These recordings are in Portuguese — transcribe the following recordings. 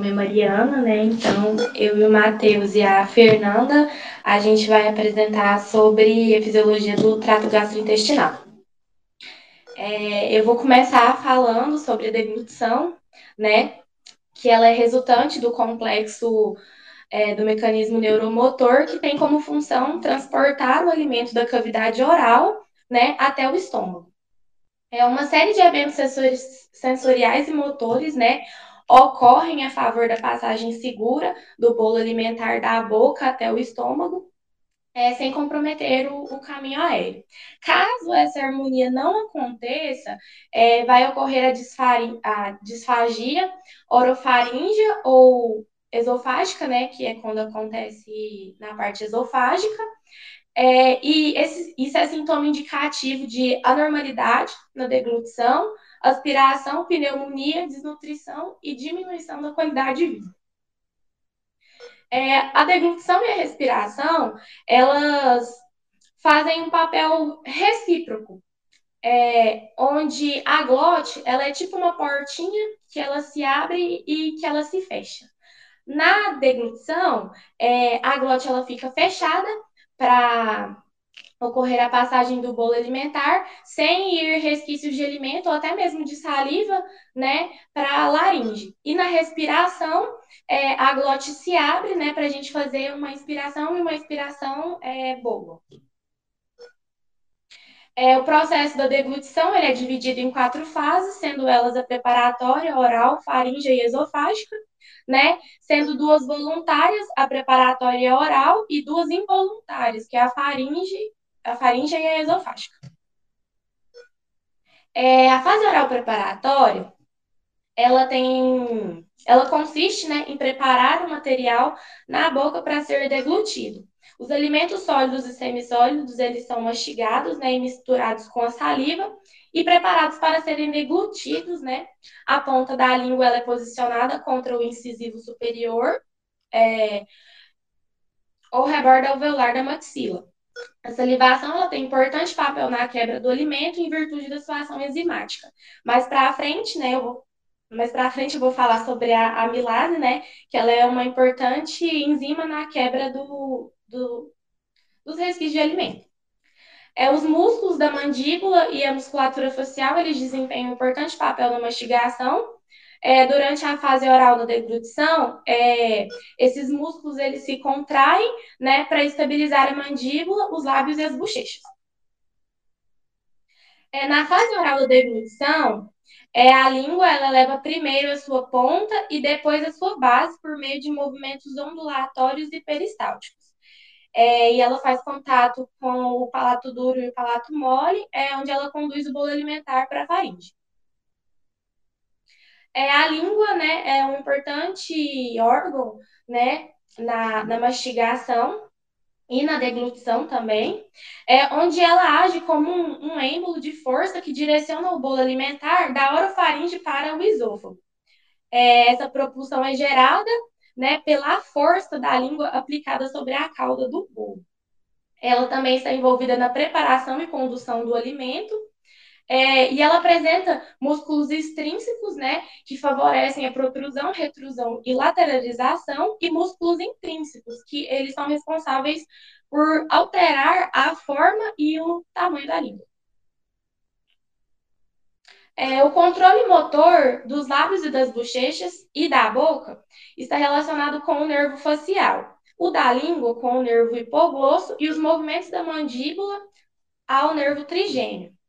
Nome é Mariana, né? Então, eu e o Matheus e a Fernanda, a gente vai apresentar sobre a fisiologia do trato gastrointestinal. É, eu vou começar falando sobre a deglutição, né? Que ela é resultante do complexo é, do mecanismo neuromotor, que tem como função transportar o alimento da cavidade oral, né, até o estômago. É uma série de eventos sensoriais e motores, né, ocorrem a favor da passagem segura do bolo alimentar da boca até o estômago, é, sem comprometer o, o, caminho aéreo. Caso essa harmonia não aconteça, é, vai ocorrer a, disfari, a disfagia orofaríngea ou esofágica, né, que é quando acontece na parte esofágica, é, e esse, isso é sintoma indicativo de anormalidade na deglutição, aspiração, pneumonia, desnutrição e diminuição da qualidade de vida. É, a deglutição e a respiração, elas fazem um papel recíproco, é, onde a glote, ela é tipo uma portinha que ela se abre e que ela se fecha. Na deglutição, é, a glote ela fica fechada para ocorrer a passagem do bolo alimentar sem ir resquícios de alimento ou até mesmo de saliva, né, para a laringe. E na respiração, é, a glote se abre, né, para a gente fazer uma inspiração e uma expiração é, boa. É, o processo da deglutição ele é dividido em quatro fases, sendo elas a preparatória, oral, faríngea e esofágica, né? Sendo duas voluntárias, a preparatória oral, e duas involuntárias, que é a faringe a faringe e a esofágica. É, a fase oral preparatória, ela tem, ela consiste, né, em preparar o material na boca para ser deglutido. Os alimentos sólidos e semissólidos, eles são mastigados, né, e misturados com a saliva e preparados para serem deglutidos, né? A ponta da língua ela é posicionada contra o incisivo superior, é, ou rebordo alveolar da maxila. A salivação ela tem importante papel na quebra do alimento em virtude da sua ação enzimática. Mais para frente, né, eu vou mais para frente eu vou falar sobre a amilase, né, que ela é uma importante enzima na quebra do, do dos resquícios de alimento. É, os músculos da mandíbula e a musculatura facial, eles desempenham um importante papel na mastigação é, durante a fase oral da deglutição, é, esses músculos eles se contraem, né, para estabilizar a mandíbula, os lábios e as bochechas. É, na fase oral da deglutição, é, a língua ela leva primeiro a sua ponta e depois a sua base por meio de movimentos ondulatórios e peristálticos. É, e ela faz contato com o palato duro e o palato mole, é, onde ela conduz o bolo alimentar para a faringe. É, a língua né, é um importante órgão né, na, na mastigação e na deglutição também, é, onde ela age como um, um êmbolo de força que direciona o bolo alimentar da orofaringe para o esôfago. É, essa propulsão é gerada né, pela força da língua aplicada sobre a cauda do bolo. Ela também está envolvida na preparação e condução do alimento, é, e ela apresenta músculos extrínsecos, né, que favorecem a protrusão, retrusão e lateralização, e músculos intrínsecos, que eles são responsáveis por alterar a forma e o tamanho da língua. É, o controle motor dos lábios e das bochechas e da boca está relacionado com o nervo facial, o da língua com o nervo hipoglosso e os movimentos da mandíbula ao nervo trigêmeo.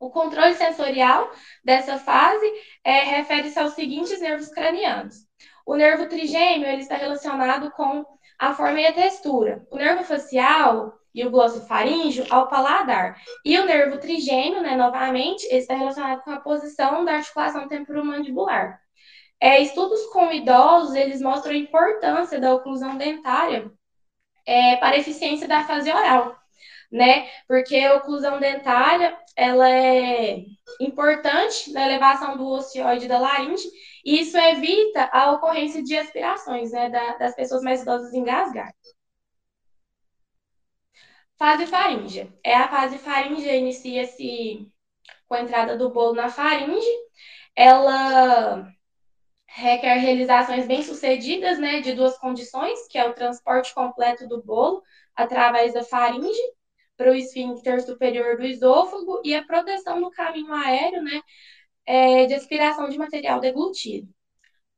O controle sensorial dessa fase é, refere-se aos seguintes nervos cranianos. O nervo trigêmeo ele está relacionado com a forma e a textura. O nervo facial e o glossofaríngeo ao paladar. E o nervo trigêmeo, né, novamente, está relacionado com a posição da articulação temporomandibular. É, estudos com idosos, eles mostram a importância da oclusão dentária é, para a eficiência da fase oral né? Porque a oclusão dentária, ela é importante na elevação do ocioide da laringe, e isso evita a ocorrência de aspirações, né, da, das pessoas mais idosas engasgar. Fase faríngea. É a fase faríngea inicia-se com a entrada do bolo na faringe. Ela requer realizações bem-sucedidas, né, de duas condições, que é o transporte completo do bolo através da faringe para o esfíncter superior do esôfago e a proteção do caminho aéreo, né, é, de aspiração de material deglutido.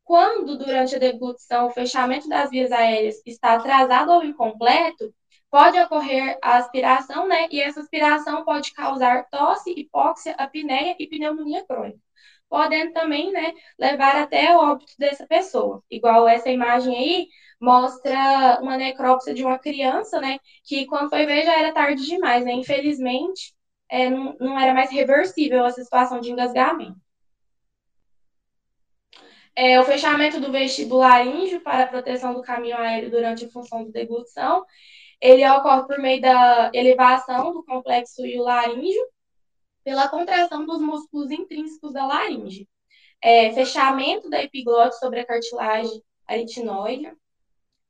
Quando, durante a deglutição, o fechamento das vias aéreas está atrasado ou incompleto, pode ocorrer a aspiração, né, e essa aspiração pode causar tosse, hipóxia, apneia e pneumonia crônica podendo também, né, levar até o óbito dessa pessoa. Igual essa imagem aí mostra uma necrópsia de uma criança, né, que quando foi ver já era tarde demais, né, infelizmente é, não, não era mais reversível essa situação de engasgamento. É, o fechamento do vestibularíngeo para a proteção do caminho aéreo durante a função de deglutição, ele ocorre por meio da elevação do complexo laríngeo, pela contração dos músculos intrínsecos da laringe, é, fechamento da epiglote sobre a cartilagem aritinoide,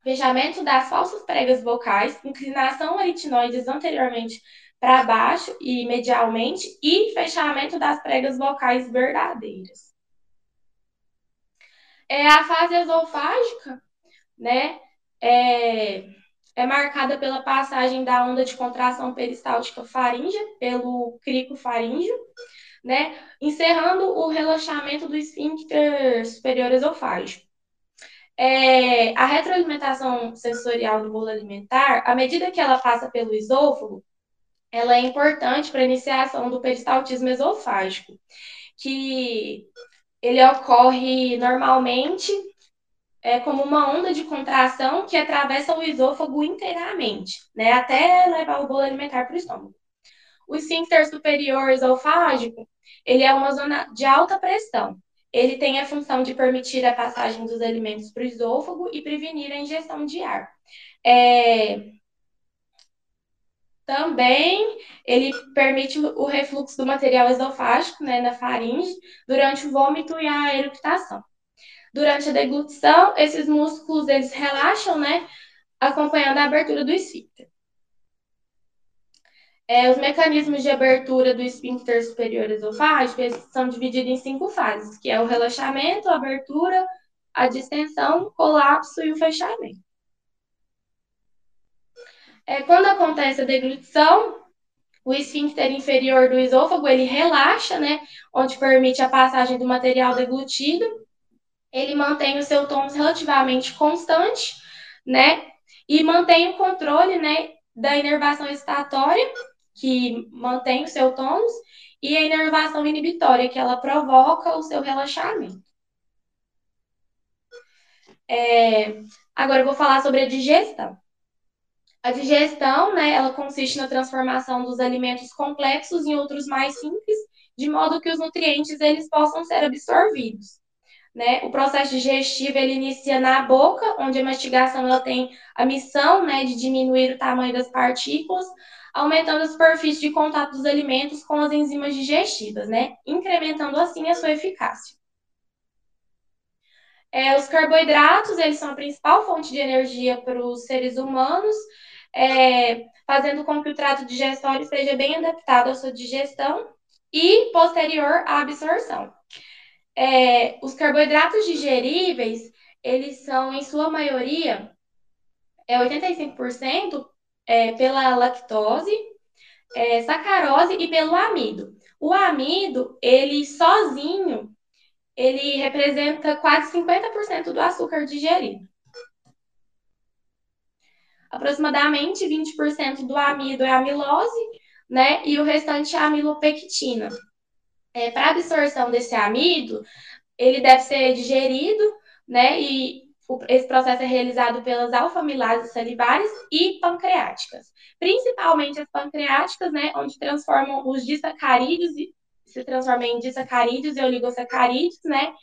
fechamento das falsas pregas vocais, inclinação aritinoides anteriormente para baixo e medialmente e fechamento das pregas vocais verdadeiras. É a fase esofágica, né? É, é marcada pela passagem da onda de contração peristáltica faríngea pelo crico faríngeo, né, encerrando o relaxamento do esfíncter superior esofágico. É, a retroalimentação sensorial do bolo alimentar, à medida que ela passa pelo esôfago, ela é importante para a iniciação do peristaltismo esofágico, que ele ocorre normalmente é como uma onda de contração que atravessa o esôfago inteiramente, né, até levar o bolo alimentar para o estômago. O esfíncter superior esofágico, ele é uma zona de alta pressão. Ele tem a função de permitir a passagem dos alimentos para o esôfago e prevenir a ingestão de ar. É... Também ele permite o refluxo do material esofágico né, na faringe durante o vômito e a eructação. Durante a deglutição, esses músculos eles relaxam, né, acompanhando a abertura do esfíncter. É, os mecanismos de abertura do esfíncter superior esofágico são divididos em cinco fases, que é o relaxamento, a abertura, a distensão, o colapso e o fechamento. É, quando acontece a deglutição, o esfíncter inferior do esôfago ele relaxa, né, onde permite a passagem do material deglutido ele mantém o seu tônus relativamente constante, né? E mantém o controle, né, da inervação excitatória que mantém o seu tônus, e a inervação inibitória, que ela provoca o seu relaxamento. É, agora eu vou falar sobre a digestão. A digestão, né, ela consiste na transformação dos alimentos complexos em outros mais simples, de modo que os nutrientes eles possam ser absorvidos. Né? O processo digestivo ele inicia na boca, onde a mastigação ela tem a missão né, de diminuir o tamanho das partículas, aumentando a superfície de contato dos alimentos com as enzimas digestivas, né? incrementando assim a sua eficácia. É, os carboidratos eles são a principal fonte de energia para os seres humanos, é, fazendo com que o trato digestório seja bem adaptado à sua digestão e posterior à absorção. É, os carboidratos digeríveis, eles são, em sua maioria, é 85% é, pela lactose, é, sacarose e pelo amido. O amido, ele sozinho, ele representa quase 50% do açúcar digerido. Aproximadamente 20% do amido é amilose, né? E o restante é amilopectina. É, Para absorção desse amido, ele deve ser digerido, né? E esse processo é realizado pelas alfamilases salivares e pancreáticas, principalmente as pancreáticas, né, onde transformam os disacarídeos e se transformam em disacarídeos e oligosacarídeos, né?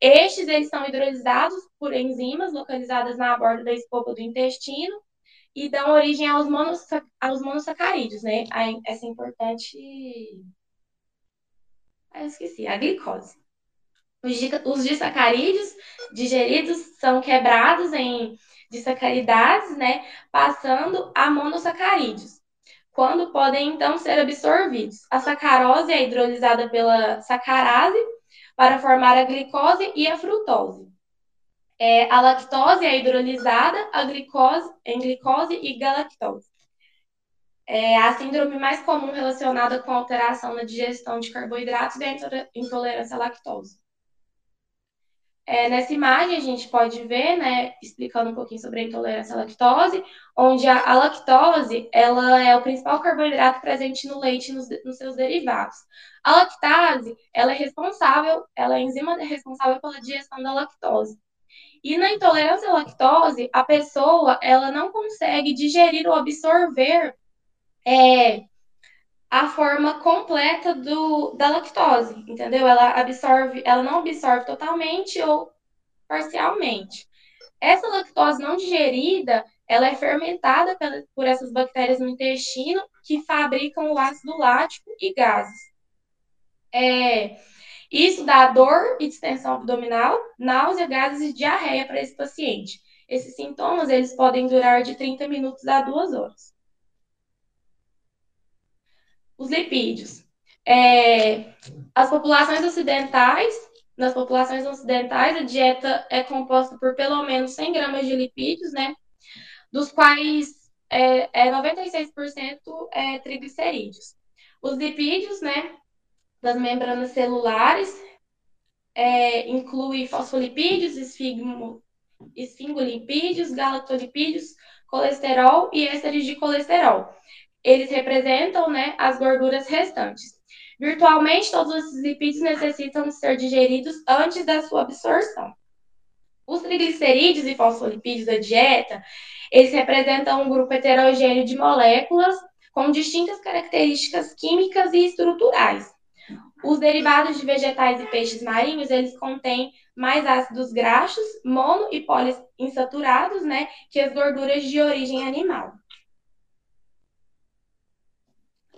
Estes eles são hidrolisados por enzimas localizadas na borda da estopa do intestino e dão origem aos, monossac... aos monossacarídeos, né? Essa é importante. Ah, eu esqueci, a glicose. Os disacarídeos digeridos são quebrados em disacaridades, né? Passando a monossacarídeos, quando podem então ser absorvidos. A sacarose é hidrolisada pela sacarase para formar a glicose e a frutose. É, a lactose é hidrolisada a glicose, em glicose e galactose. É a síndrome mais comum relacionada com alteração na digestão de carboidratos é a intolerância à lactose. É, nessa imagem a gente pode ver, né, explicando um pouquinho sobre a intolerância à lactose, onde a, a lactose ela é o principal carboidrato presente no leite e nos, nos, seus derivados. A lactase ela é responsável, ela é a enzima responsável pela digestão da lactose. E na intolerância à lactose, a pessoa ela não consegue digerir ou absorver é, a forma completa do, da lactose, entendeu? Ela absorve, ela não absorve totalmente ou parcialmente. Essa lactose não digerida, ela é fermentada por essas bactérias no intestino que fabricam o ácido lático e gases. É, isso dá dor e distensão abdominal, náusea, gases e diarreia para esse paciente. Esses sintomas eles podem durar de 30 minutos a 2 horas. Os lipídios. É, as populações ocidentais, nas populações ocidentais, a dieta é composta por pelo menos 100 gramas de lipídios, né? Dos quais é, é 96% é triglicerídeos. Os lipídios, né? das membranas celulares, é, inclui fosfolipídios, esfigmo, esfingolipídios, galactolipídios, colesterol e ésteres de colesterol. Eles representam né, as gorduras restantes. Virtualmente, todos esses lipídios necessitam ser digeridos antes da sua absorção. Os triglicerídeos e fosfolipídios da dieta, eles representam um grupo heterogêneo de moléculas com distintas características químicas e estruturais. Os derivados de vegetais e peixes marinhos, eles contêm mais ácidos graxos, mono e poliinsaturados, né, que as gorduras de origem animal.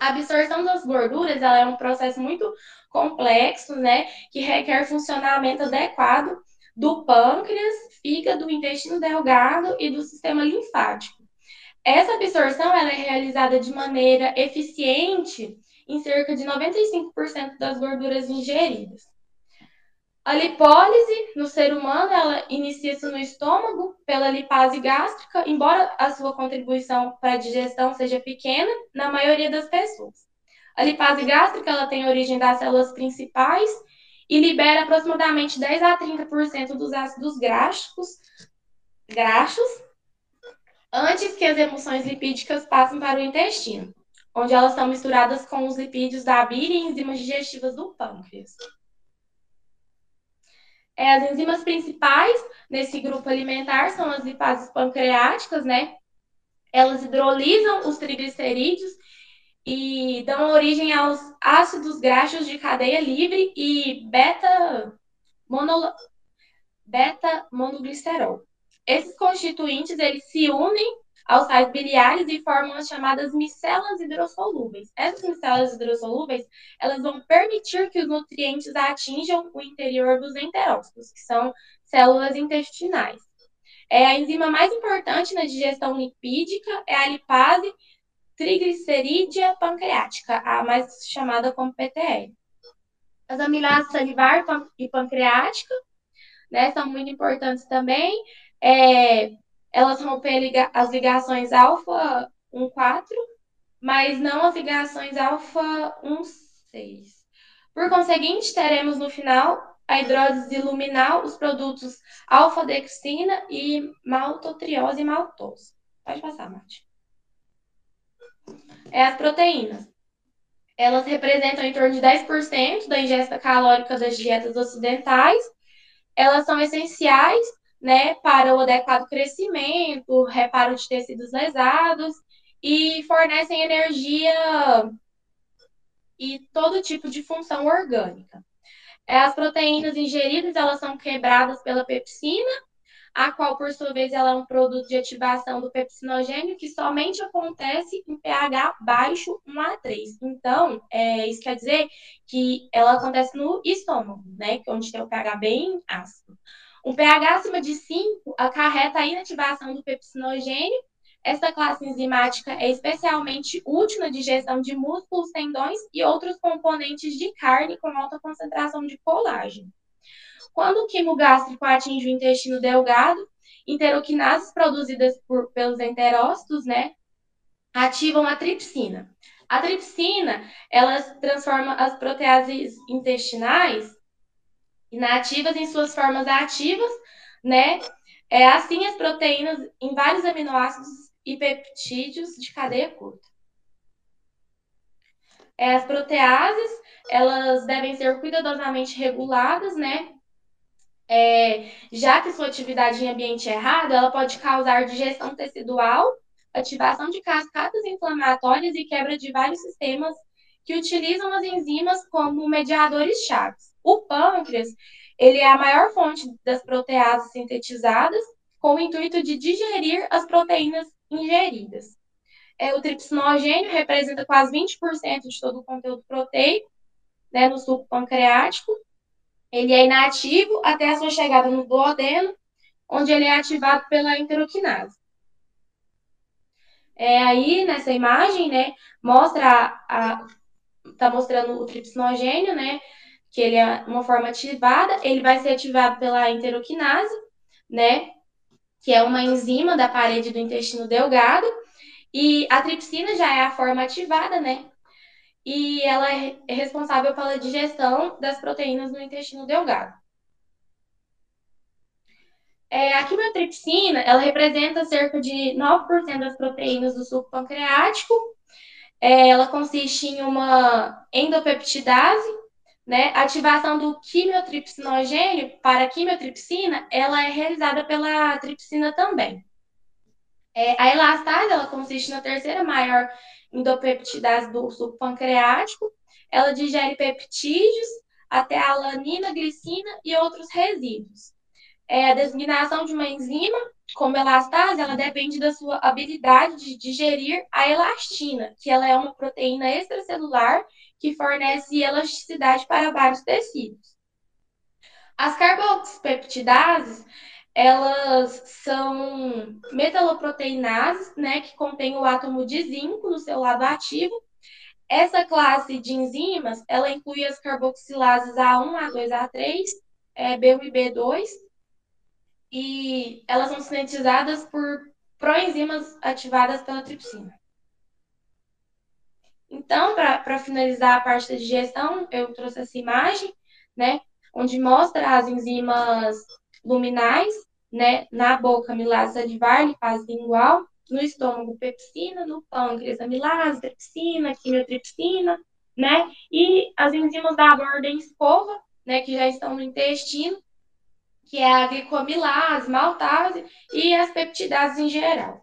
A absorção das gorduras, ela é um processo muito complexo, né, que requer funcionamento adequado do pâncreas, fígado, intestino delgado e do sistema linfático. Essa absorção ela é realizada de maneira eficiente em cerca de 95% das gorduras ingeridas. A lipólise no ser humano, ela inicia-se no estômago pela lipase gástrica, embora a sua contribuição para a digestão seja pequena na maioria das pessoas. A lipase gástrica, ela tem origem das células principais e libera aproximadamente 10 a 30% dos ácidos graxos, graxos antes que as emulsões lipídicas passem para o intestino. onde elas são misturadas com os lipídios da bile e enzimas digestivas do pâncreas. É, as enzimas principais nesse grupo alimentar são as lipases pancreáticas, né? Elas hidrolisam os triglicerídeos e dão origem aos ácidos graxos de cadeia livre e beta, beta monoglicerol. Esses constituintes eles se unem aos sais biliares e formam as chamadas micelas hidrossolúveis. Essas micelas hidrossolúveis, elas vão permitir que os nutrientes atinjam o interior dos enterócitos, que são células intestinais. É a enzima mais importante na digestão lipídica é a lipase triglicerídea pancreática, a mais chamada como PTL. As amilases salivar e pancreática, né, são muito importantes também. É, elas rompem as ligações alfa 1,4, mas não as ligações alfa 1,6. Por conseguinte, teremos no final a hidrólise luminal, os produtos alfa-dextrina e maltotriose e maltose. Pode passar, Mate. É as proteínas. Elas representam em torno de 10% da ingesta calórica das dietas ocidentais. Elas são essenciais né, para o adequado crescimento, reparo de tecidos lesados e fornecem energia e todo tipo de função orgânica. É, as proteínas ingeridas, elas são quebradas pela pepsina, a qual, por sua vez, ela é um produto de ativação do pepsinogênio que somente acontece em pH baixo 1 a 3. Então, é, isso quer dizer que ela acontece no estômago, né, é onde tem o pH bem ácido. Um pH acima de 5 acarreta a inativação do pepsinogênio. Esta classe enzimática é especialmente útil na digestão de músculos, tendões e outros componentes de carne com alta concentração de colágeno. Quando o quimo gástrico atinge o intestino delgado, interoquinases produzidas por, pelos enterócitos, né, ativam a tripsina. A tripsina, ela transforma as proteases intestinais inativas em suas formas ativas, né? É, assim, as proteínas em vários aminoácidos e peptídeos de cadeia curta. É, as proteases, elas devem ser cuidadosamente reguladas, né? É, já que sua atividade em ambiente errado, ela pode causar digestão tecidual, ativação de cascatas inflamatórias e quebra de vários sistemas que utilizam as enzimas como mediadores chaves. O pâncreas, ele é a maior fonte das proteases sintetizadas, com o intuito de digerir as proteínas ingeridas. É, o tripsinogênio representa quase 20% de todo o conteúdo proteico né, no suco pancreático. Ele é inativo até a sua chegada no duodeno, onde ele é ativado pela enteroquinase. É, aí, nessa imagem, né, mostra a, a tá mostrando o tripsinogênio, né, que ele é uma forma ativada, ele vai ser ativado pela enteroquinase, né, que é uma enzima da parede do intestino delgado, e a tripsina já é a forma ativada, né, e ela é responsável pela digestão das proteínas no intestino delgado. É, a quimiotripsina, ela representa cerca de 9% das proteínas do suco pancreático. É, ela consiste em uma endopeptidase, né? Ativação do quimiotripsinogênio para a quimiotripsina, ela é realizada pela tripsina também. É, a elastase, ela consiste na terceira maior endopeptidase do suco pancreático. Ela digere peptídeos até a alanina, glicina e outros resíduos. É, a designação de uma enzima, como elastase, ela depende da sua habilidade de digerir a elastina, que ela é uma proteína extracelular que fornece elasticidade para vários tecidos. As carboxipeptidases, elas são metaloproteinases, né, que contêm o átomo de zinco no seu lado ativo. Essa classe de enzimas, ela inclui as carboxilases A1, A2, A3, é, B1 e B2, e elas são sintetizadas por proenzimas ativadas pela tripsina. Então, para finalizar a parte da digestão, eu trouxe essa imagem, né, onde mostra as enzimas luminais, né, na boca, milase salivar, lipase lingual, no estômago pepsina, no pâncreas amilase, tripsina, quimiotripsina, né? E as enzimas da ordem escova, né, que já estão no intestino, que é a glicomilase, maltase e as peptidases em geral.